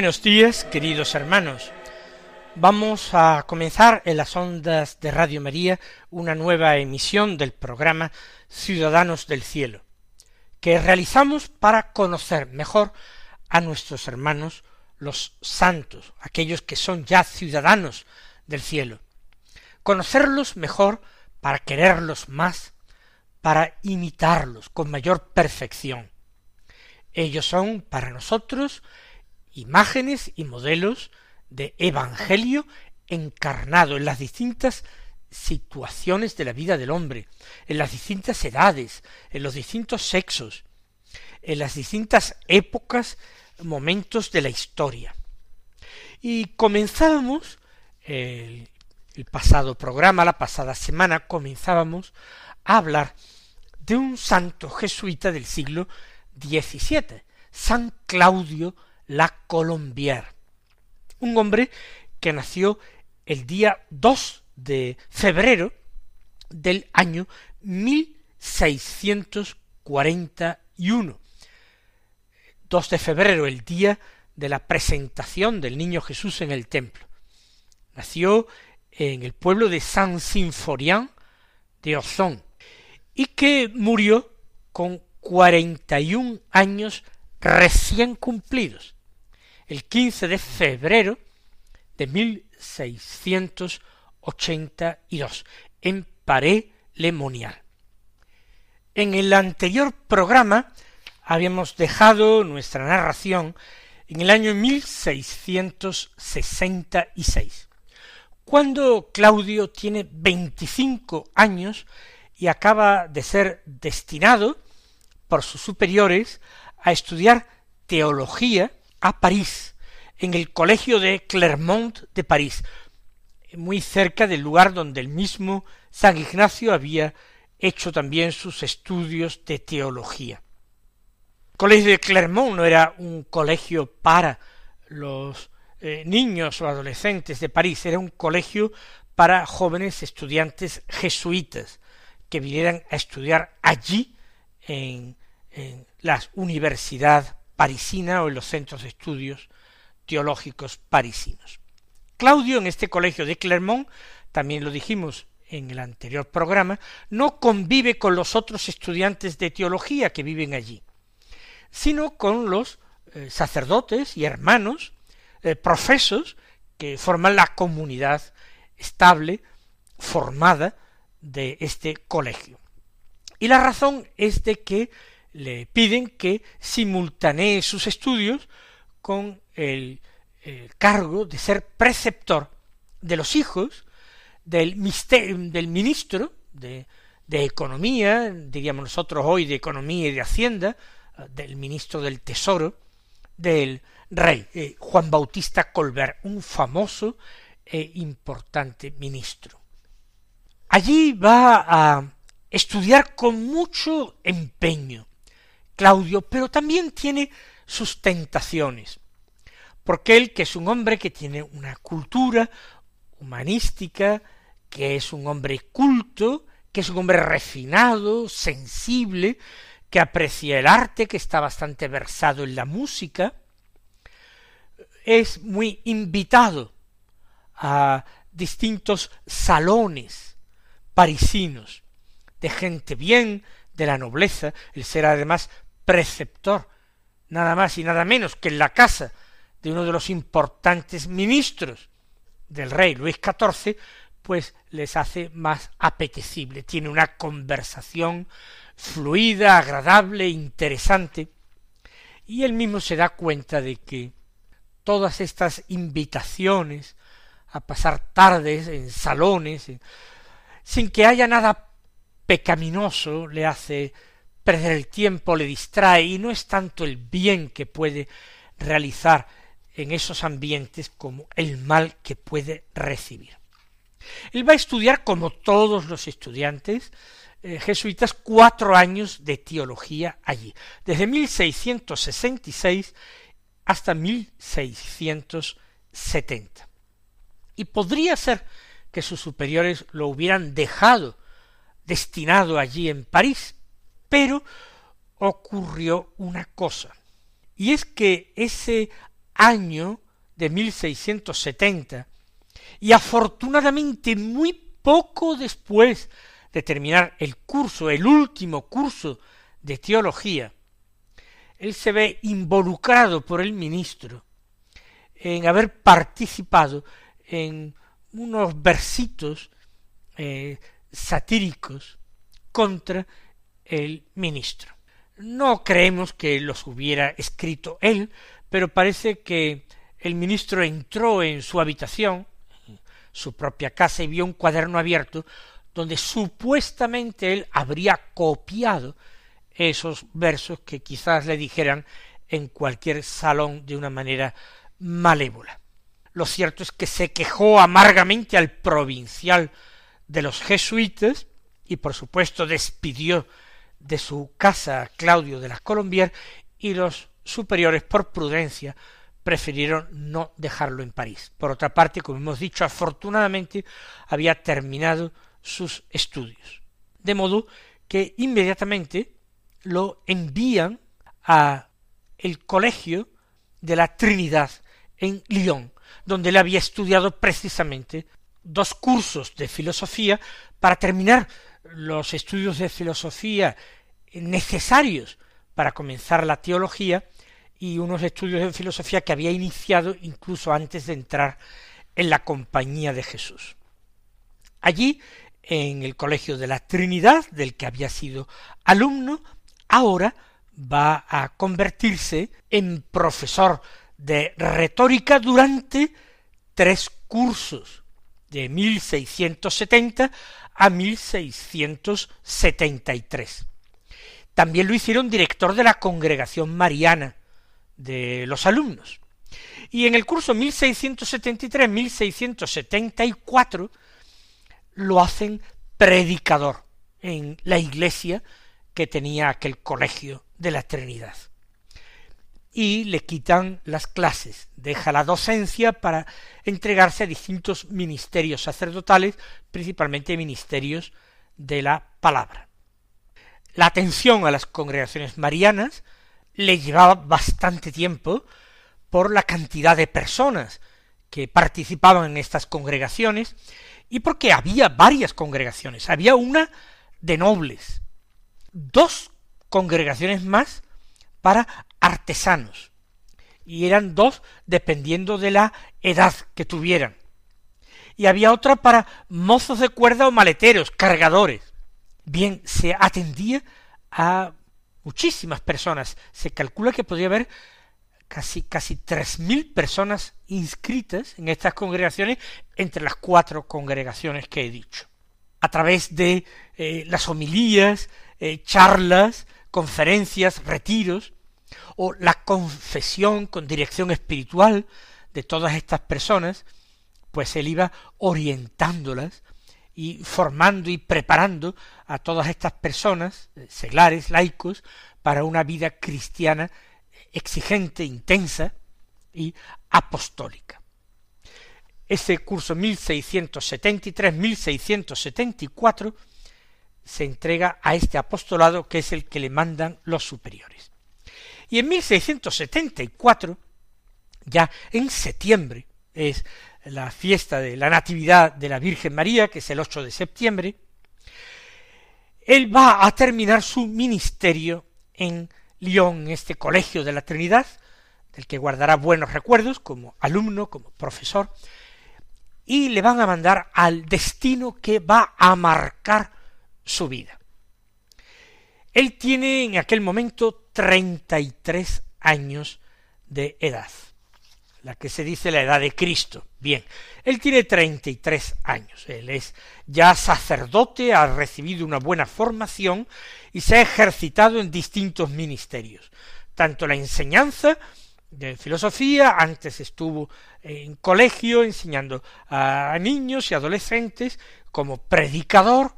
Buenos días, queridos hermanos. Vamos a comenzar en las ondas de Radio María una nueva emisión del programa Ciudadanos del Cielo, que realizamos para conocer mejor a nuestros hermanos los santos, aquellos que son ya ciudadanos del cielo. Conocerlos mejor para quererlos más, para imitarlos con mayor perfección. Ellos son para nosotros imágenes y modelos de evangelio encarnado en las distintas situaciones de la vida del hombre, en las distintas edades, en los distintos sexos, en las distintas épocas, momentos de la historia. Y comenzábamos el, pasado programa, la pasada semana, comenzábamos a hablar de un santo jesuita del siglo XVII, San Claudio la Colombière, un hombre que nació el día 2 de febrero del año 1641. 2 de febrero, el día de la presentación del niño Jesús en el templo. Nació en el pueblo de San Sinforian de Ozón y que murió con cuarenta y un años recién cumplidos el 15 de febrero de 1682 en Paré Lemonial. En el anterior programa habíamos dejado nuestra narración en el año 1666, cuando Claudio tiene 25 años y acaba de ser destinado por sus superiores a estudiar teología a París, en el colegio de Clermont de París, muy cerca del lugar donde el mismo San Ignacio había hecho también sus estudios de teología. El colegio de Clermont no era un colegio para los eh, niños o adolescentes de París, era un colegio para jóvenes estudiantes jesuitas que vinieran a estudiar allí en, en la universidad parisina o en los centros de estudios teológicos parisinos. Claudio en este colegio de Clermont, también lo dijimos en el anterior programa, no convive con los otros estudiantes de teología que viven allí, sino con los eh, sacerdotes y hermanos eh, profesos que forman la comunidad estable, formada de este colegio. Y la razón es de que le piden que simultanee sus estudios con el, cargo de ser preceptor de los hijos del, del ministro de, Economía, diríamos nosotros hoy de Economía y de Hacienda, del ministro del Tesoro, del rey eh, Juan Bautista Colbert, un famoso e importante ministro. Allí va a estudiar con mucho empeño, Claudio, pero también tiene sus tentaciones, porque él, que es un hombre que tiene una cultura humanística, que es un hombre culto, que es un hombre refinado, sensible, que aprecia el arte, que está bastante versado en la música, es muy invitado a distintos salones parisinos de gente bien, de la nobleza, el ser además preceptor, nada más y nada menos que en la casa de uno de los importantes ministros del rey Luis XIV, pues les hace más apetecible, tiene una conversación fluida, agradable, interesante, y él mismo se da cuenta de que todas estas invitaciones a pasar tardes en salones, sin que haya nada pecaminoso, le hace perder el tiempo, le distrae y no es tanto el bien que puede realizar en esos ambientes como el mal que puede recibir. Él va a estudiar, como todos los estudiantes eh, jesuitas, cuatro años de teología allí, desde 1666 hasta 1670. Y podría ser que sus superiores lo hubieran dejado destinado allí en París, pero ocurrió una cosa, y es que ese año de 1670, y afortunadamente muy poco después de terminar el curso, el último curso de teología, él se ve involucrado por el ministro en haber participado en unos versitos eh, satíricos contra el ministro. No creemos que los hubiera escrito él, pero parece que el ministro entró en su habitación, su propia casa, y vio un cuaderno abierto donde supuestamente él habría copiado esos versos que quizás le dijeran en cualquier salón de una manera malévola. Lo cierto es que se quejó amargamente al provincial de los jesuitas y por supuesto despidió de su casa Claudio de las Colombier y los superiores por prudencia prefirieron no dejarlo en París. Por otra parte, como hemos dicho, afortunadamente había terminado sus estudios. De modo que inmediatamente lo envían a el colegio de la Trinidad en Lyon, donde él había estudiado precisamente dos cursos de filosofía para terminar los estudios de filosofía necesarios para comenzar la teología y unos estudios de filosofía que había iniciado incluso antes de entrar en la compañía de Jesús. Allí, en el Colegio de la Trinidad, del que había sido alumno, ahora va a convertirse en profesor de retórica durante tres cursos, de 1670 a 1673. También lo hicieron director de la congregación mariana de los alumnos. Y en el curso 1673-1674 lo hacen predicador en la iglesia que tenía aquel colegio de la Trinidad y le quitan las clases, deja la docencia para entregarse a distintos ministerios sacerdotales, principalmente ministerios de la palabra. La atención a las congregaciones marianas le llevaba bastante tiempo por la cantidad de personas que participaban en estas congregaciones y porque había varias congregaciones. Había una de nobles, dos congregaciones más para artesanos, y eran dos dependiendo de la edad que tuvieran. Y había otra para mozos de cuerda o maleteros, cargadores. Bien, se atendía a muchísimas personas. Se calcula que podría haber casi casi tres mil personas inscritas en estas congregaciones entre las cuatro congregaciones que he dicho. A través de eh, las homilías, eh, charlas, conferencias, retiros, o la confesión con dirección espiritual de todas estas personas, pues él iba orientándolas y formando y preparando a todas estas personas, eh, seglares, laicos, para una vida cristiana exigente, intensa y apostólica. Ese curso 1673-1674 se entrega a este apostolado que es el que le mandan los superiores. Y en 1674, ya en septiembre, es la fiesta de la Natividad de la Virgen María, que es el 8 de septiembre, él va a terminar su ministerio en Lyon, en este colegio de la Trinidad, del que guardará buenos recuerdos como alumno, como profesor, y le van a mandar al destino que va a marcar su vida. Él tiene en aquel momento treinta y tres años de edad. la que se dice la edad de Cristo. Bien, él tiene treinta y tres años, él es ya sacerdote, ha recibido una buena formación y se ha ejercitado en distintos ministerios, tanto la enseñanza de filosofía, antes estuvo en colegio enseñando a niños y adolescentes como predicador,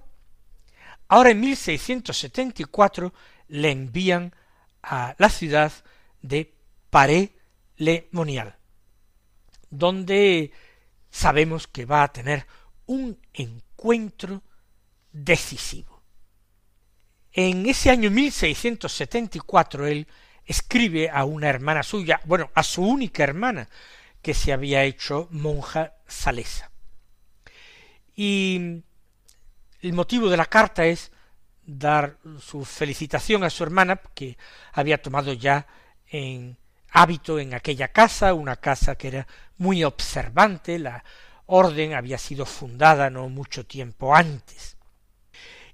ahora en 1674 le envían a la ciudad de Paré-le-Monial, donde sabemos que va a tener un encuentro decisivo. En ese año 1674 él escribe a una hermana suya, bueno, a su única hermana, que se había hecho monja salesa. Y el motivo de la carta es dar su felicitación a su hermana, que había tomado ya en hábito en aquella casa, una casa que era muy observante, la orden había sido fundada no mucho tiempo antes.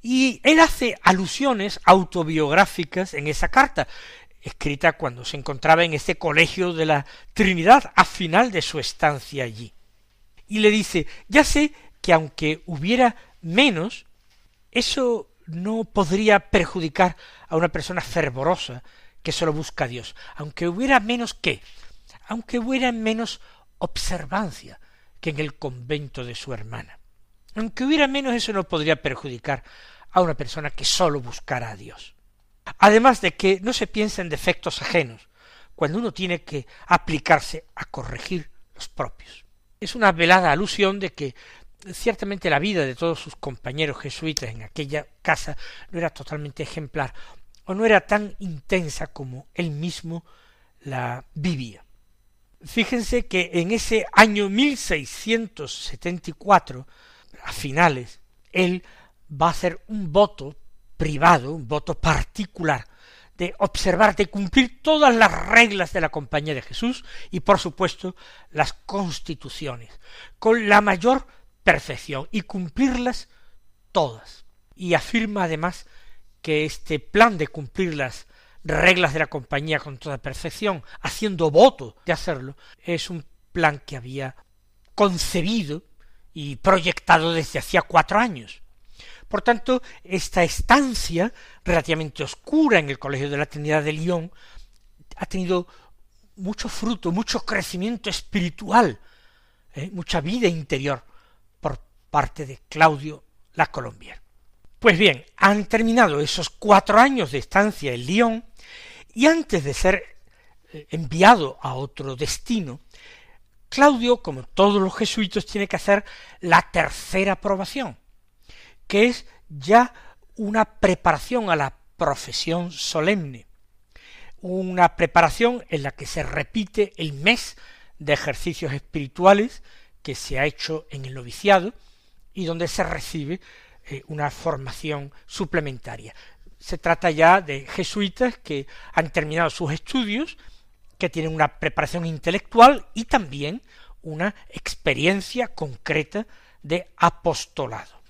Y él hace alusiones autobiográficas en esa carta, escrita cuando se encontraba en ese colegio de la Trinidad a final de su estancia allí. Y le dice, ya sé que aunque hubiera menos, eso no podría perjudicar a una persona fervorosa que solo busca a Dios, aunque hubiera menos qué, aunque hubiera menos observancia que en el convento de su hermana. Aunque hubiera menos, eso no podría perjudicar a una persona que solo buscara a Dios. Además de que no se piensa en defectos ajenos, cuando uno tiene que aplicarse a corregir los propios. Es una velada alusión de que ciertamente la vida de todos sus compañeros jesuitas en aquella casa no era totalmente ejemplar o no era tan intensa como él mismo la vivía. Fíjense que en ese año 1674, a finales, él va a hacer un voto privado, un voto particular, de observar, de cumplir todas las reglas de la Compañía de Jesús y, por supuesto, las constituciones, con la mayor perfección y cumplirlas todas. Y afirma además que este plan de cumplir las reglas de la compañía con toda perfección, haciendo voto de hacerlo, es un plan que había concebido y proyectado desde hacía cuatro años. Por tanto, esta estancia relativamente oscura en el Colegio de la Trinidad de Lyon ha tenido mucho fruto, mucho crecimiento espiritual, ¿eh? mucha vida interior parte de Claudio la Colombier. Pues bien, han terminado esos cuatro años de estancia en Lyon y antes de ser eh, enviado a otro destino, Claudio, como todos los jesuitas, tiene que hacer la tercera aprobación, que es ya una preparación a la profesión solemne, una preparación en la que se repite el mes de ejercicios espirituales que se ha hecho en el noviciado y donde se recibe eh, una formación suplementaria. Se trata ya de jesuitas que han terminado sus estudios, que tienen una preparación intelectual y también una experiencia concreta de apostolado.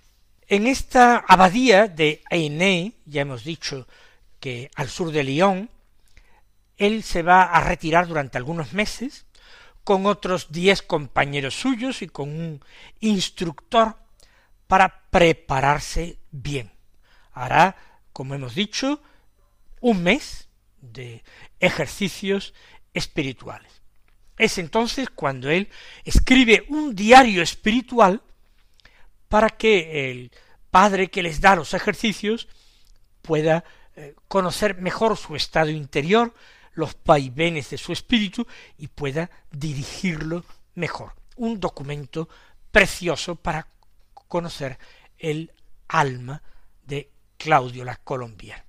En esta abadía de Ainay, ya hemos dicho que al sur de Lyon, él se va a retirar durante algunos meses con otros diez compañeros suyos y con un instructor para prepararse bien. Hará, como hemos dicho, un mes de ejercicios espirituales. Es entonces cuando él escribe un diario espiritual para que el Padre que les da los ejercicios pueda eh, conocer mejor su estado interior, los vaivenes de su espíritu y pueda dirigirlo mejor. Un documento precioso para conocer el alma de Claudio la Colombier.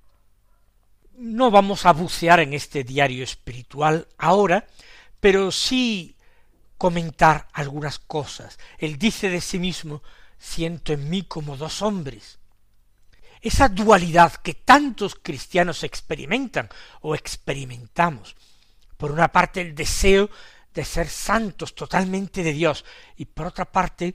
No vamos a bucear en este diario espiritual ahora, pero sí comentar algunas cosas. Él dice de sí mismo siento en mí como dos hombres. Esa dualidad que tantos cristianos experimentan o experimentamos. Por una parte el deseo de ser santos totalmente de Dios y por otra parte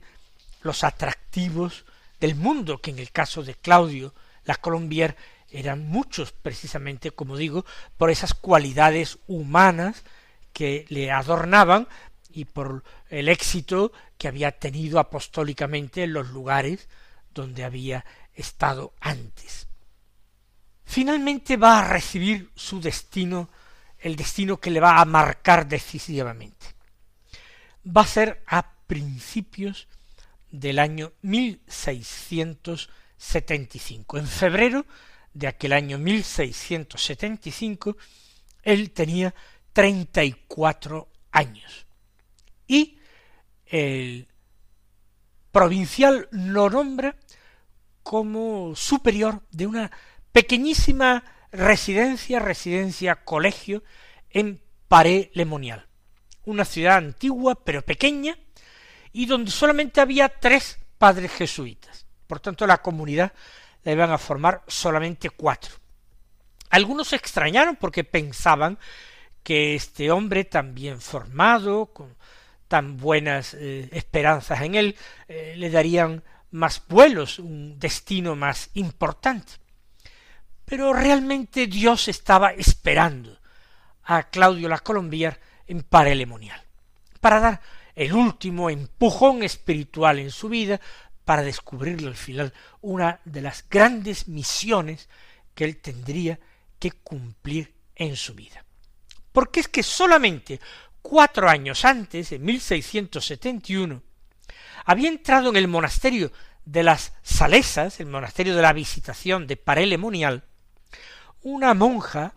los atractivos del mundo, que en el caso de Claudio la Colombier eran muchos precisamente, como digo, por esas cualidades humanas que le adornaban y por el éxito que había tenido apostólicamente en los lugares donde había estado antes. Finalmente va a recibir su destino, el destino que le va a marcar decisivamente. Va a ser a principios del año 1675. En febrero de aquel año 1675, él tenía treinta y cuatro años. Y el provincial lo nombra como superior de una pequeñísima residencia, residencia colegio en Paré Lemonial, una ciudad antigua pero pequeña y donde solamente había tres padres jesuitas. Por tanto, la comunidad la iban a formar solamente cuatro. Algunos se extrañaron porque pensaban que este hombre tan bien formado, con tan buenas eh, esperanzas en él, eh, le darían más vuelos, un destino más importante. Pero realmente Dios estaba esperando a Claudio la Colombier en Parelemonial, para dar el último empujón espiritual en su vida, para descubrirle al final una de las grandes misiones que él tendría que cumplir en su vida. Porque es que solamente cuatro años antes, en 1671, había entrado en el monasterio de las Salesas, el monasterio de la Visitación de Parelemonial, una monja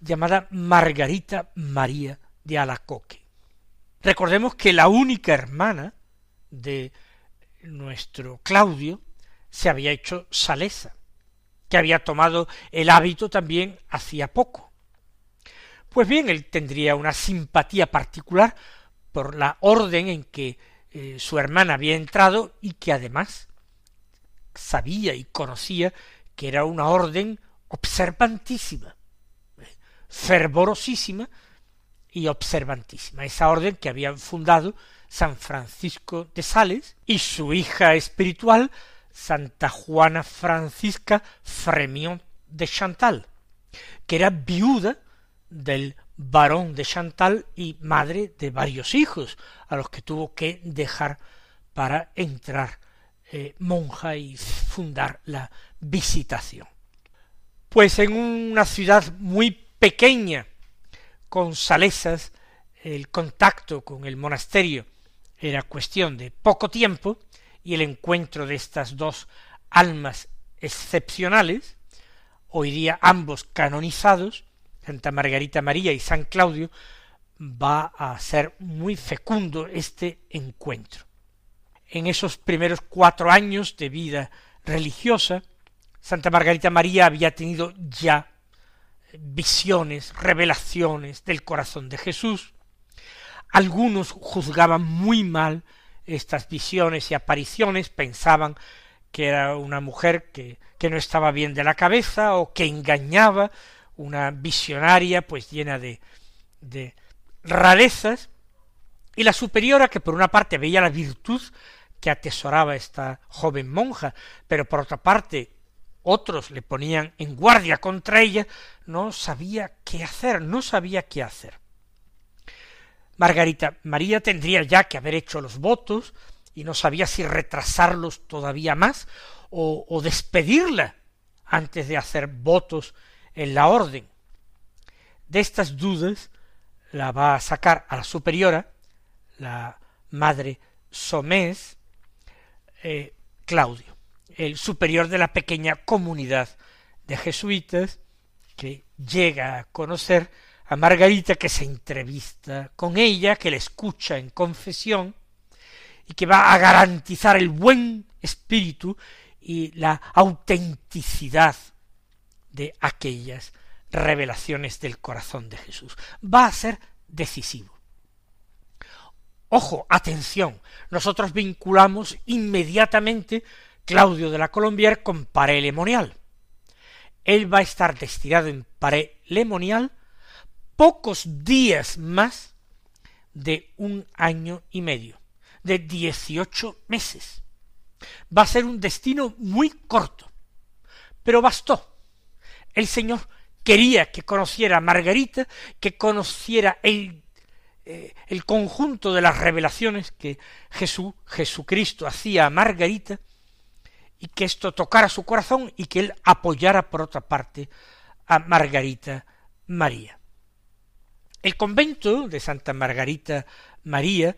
llamada Margarita María de Alacoque. Recordemos que la única hermana de nuestro Claudio se había hecho salesa, que había tomado el hábito también hacía poco. Pues bien, él tendría una simpatía particular por la orden en que eh, su hermana había entrado y que además sabía y conocía que era una orden observantísima, fervorosísima y observantísima, esa orden que habían fundado San Francisco de Sales y su hija espiritual, Santa Juana Francisca Fremion de Chantal, que era viuda del barón de Chantal y madre de varios hijos, a los que tuvo que dejar para entrar eh, monja y fundar la visitación. Pues en una ciudad muy pequeña, con salesas, el contacto con el monasterio era cuestión de poco tiempo, y el encuentro de estas dos almas excepcionales, hoy día ambos canonizados, Santa Margarita María y San Claudio, va a ser muy fecundo este encuentro. En esos primeros cuatro años de vida religiosa, Santa Margarita María había tenido ya visiones, revelaciones del corazón de Jesús. Algunos juzgaban muy mal estas visiones y apariciones, pensaban que era una mujer que, que no estaba bien de la cabeza o que engañaba, una visionaria pues llena de, de rarezas, y la superiora que por una parte veía la virtud que atesoraba esta joven monja, pero por otra parte otros le ponían en guardia contra ella, no sabía qué hacer, no sabía qué hacer. Margarita María tendría ya que haber hecho los votos y no sabía si retrasarlos todavía más o, despedirla antes de hacer votos en la orden. De estas dudas la va a sacar a la superiora, la madre Somés, eh, Claudio, el superior de la pequeña comunidad de jesuitas que llega a conocer a Margarita que se entrevista con ella, que le escucha en confesión y que va a garantizar el buen espíritu y la autenticidad de aquellas revelaciones del corazón de Jesús. Va a ser decisivo. Ojo, atención, nosotros vinculamos inmediatamente Claudio de la Colombier con Paré Lemonial. Él va a estar destinado en Paré Lemonial pocos días más de un año y medio, de dieciocho meses. Va a ser un destino muy corto, pero bastó el Señor quería que conociera a Margarita, que conociera el, eh, el conjunto de las revelaciones que Jesús, Jesucristo hacía a Margarita, y que esto tocara su corazón y que él apoyara por otra parte a Margarita María. El convento de Santa Margarita María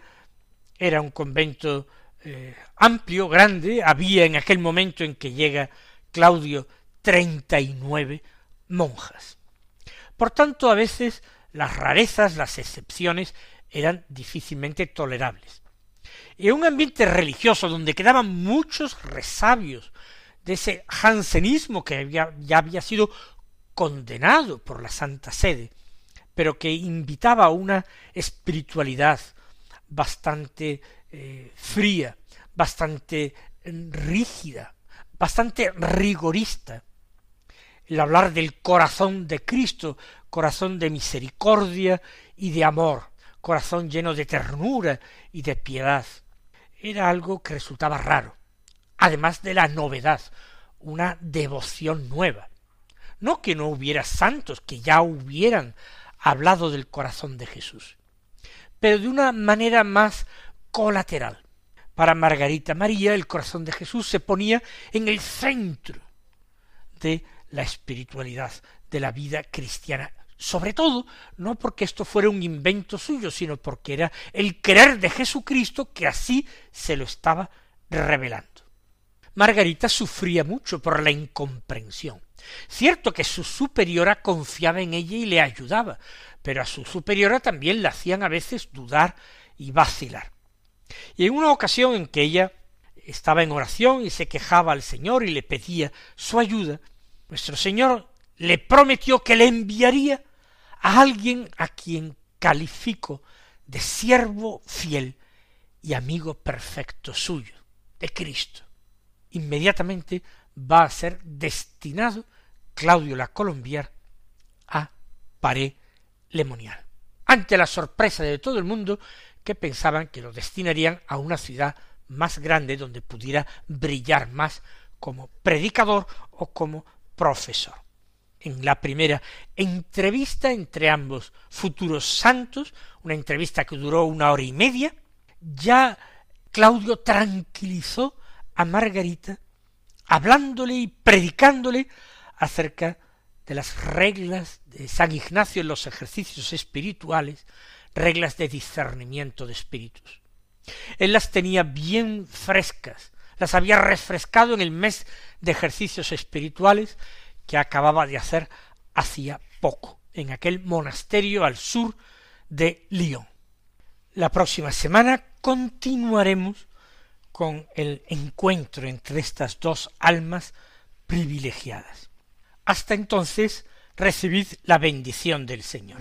era un convento eh, amplio, grande, había en aquel momento en que llega Claudio treinta y nueve monjas. Por tanto, a veces las rarezas, las excepciones, eran difícilmente tolerables. En un ambiente religioso donde quedaban muchos resabios de ese jansenismo que ya había sido condenado por la Santa Sede, pero que invitaba a una espiritualidad bastante eh, fría, bastante rígida, bastante rigorista, el hablar del corazón de Cristo, corazón de misericordia y de amor, corazón lleno de ternura y de piedad, era algo que resultaba raro, además de la novedad, una devoción nueva. No que no hubiera santos que ya hubieran hablado del corazón de Jesús, pero de una manera más colateral. Para Margarita María el corazón de Jesús se ponía en el centro de la espiritualidad de la vida cristiana. Sobre todo, no porque esto fuera un invento suyo, sino porque era el querer de Jesucristo que así se lo estaba revelando. Margarita sufría mucho por la incomprensión. Cierto que su superiora confiaba en ella y le ayudaba, pero a su superiora también la hacían a veces dudar y vacilar. Y en una ocasión en que ella estaba en oración y se quejaba al Señor y le pedía su ayuda, nuestro Señor le prometió que le enviaría a alguien a quien calificó de siervo fiel y amigo perfecto suyo, de Cristo. Inmediatamente va a ser destinado Claudio la Colombier a Paré Lemonial. Ante la sorpresa de todo el mundo, que pensaban que lo destinarían a una ciudad más grande donde pudiera brillar más como predicador o como profesor. En la primera entrevista entre ambos futuros santos, una entrevista que duró una hora y media, ya Claudio tranquilizó a Margarita, hablándole y predicándole acerca de las reglas de San Ignacio en los ejercicios espirituales, reglas de discernimiento de espíritus. Él las tenía bien frescas, las había refrescado en el mes de ejercicios espirituales que acababa de hacer hacía poco, en aquel monasterio al sur de Lyon. La próxima semana continuaremos con el encuentro entre estas dos almas privilegiadas. Hasta entonces, recibid la bendición del Señor.